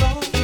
long.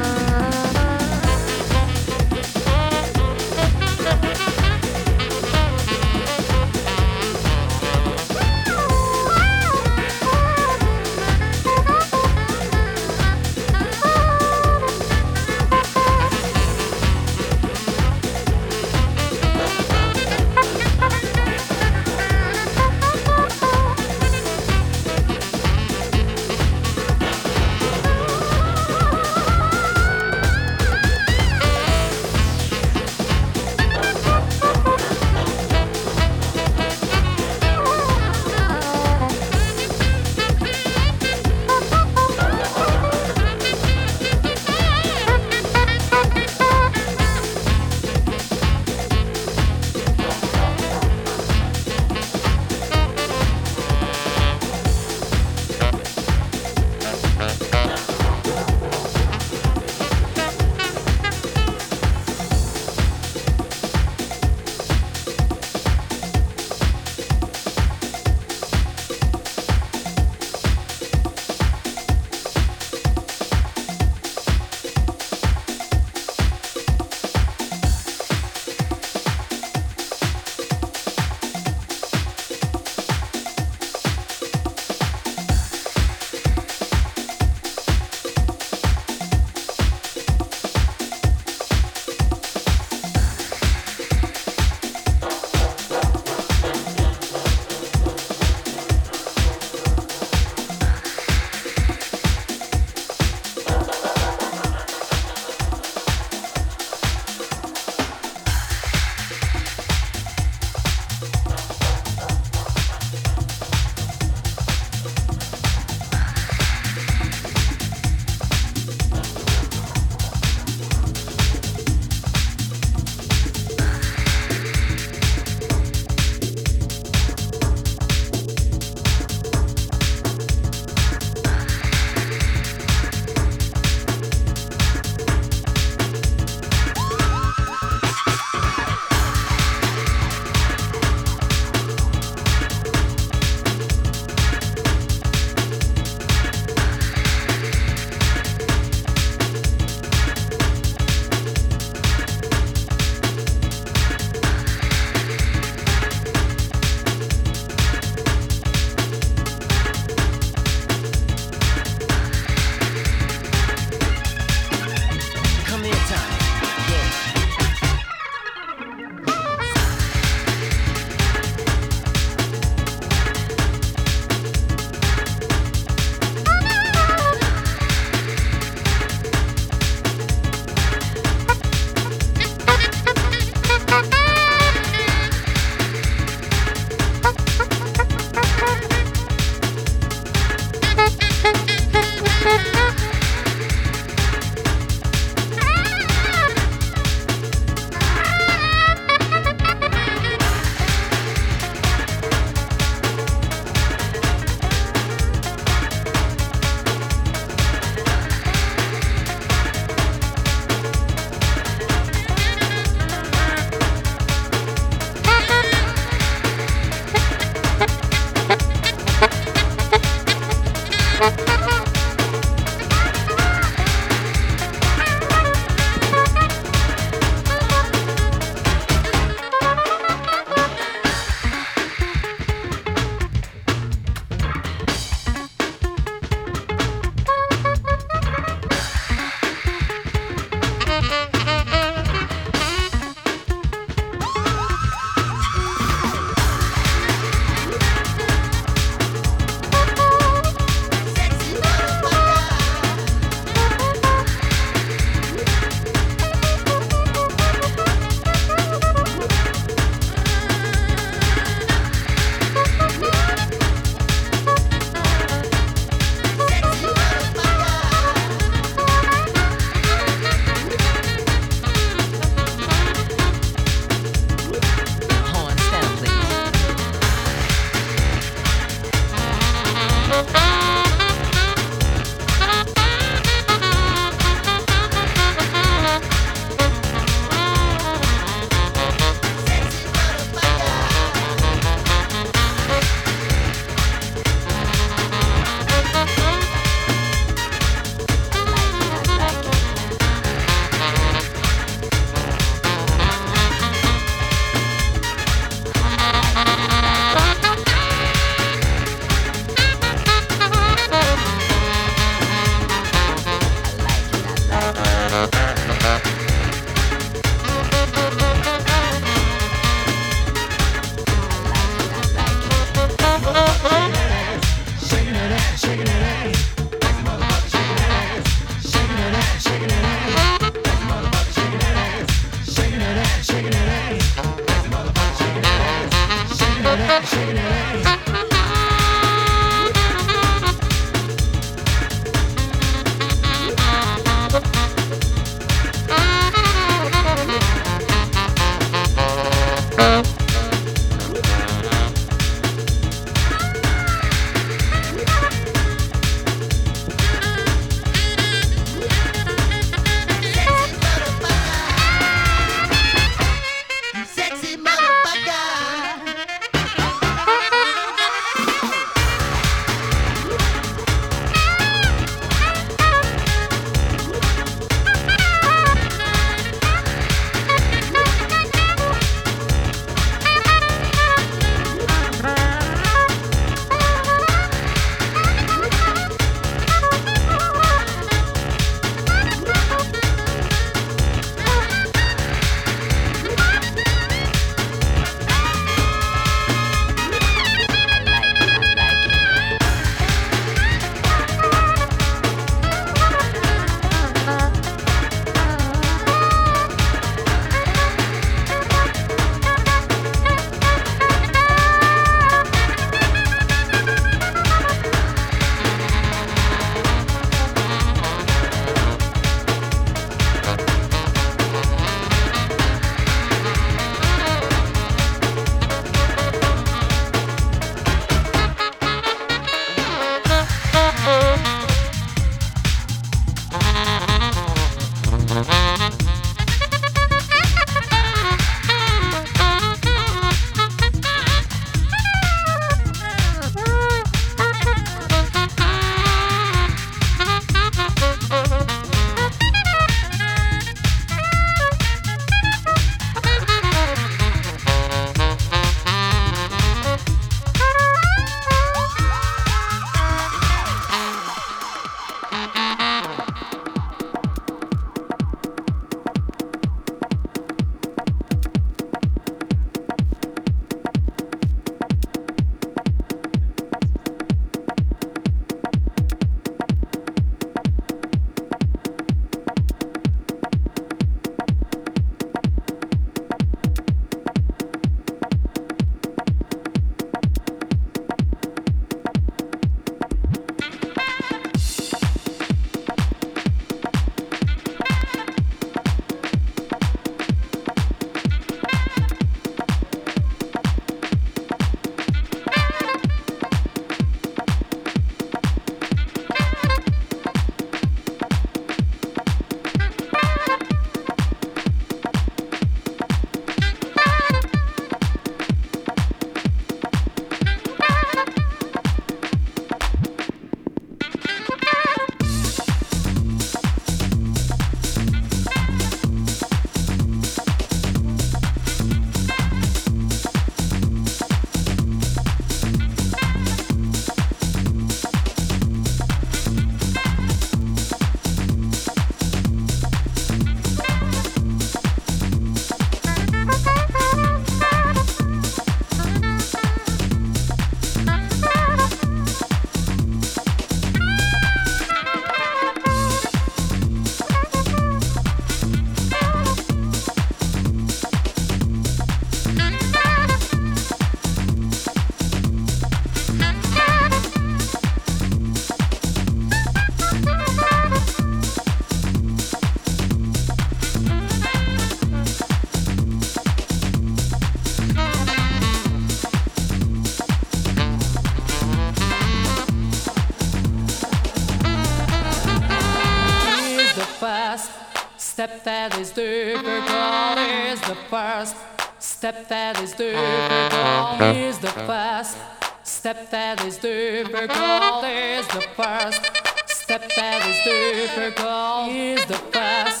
First step that is difficult is the first step that is difficult is the first step that is difficult is the first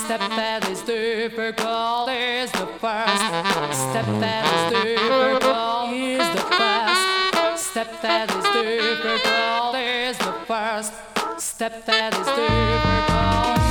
step that is difficult is the first step that is difficult is the first step that is difficult is the first step that is difficult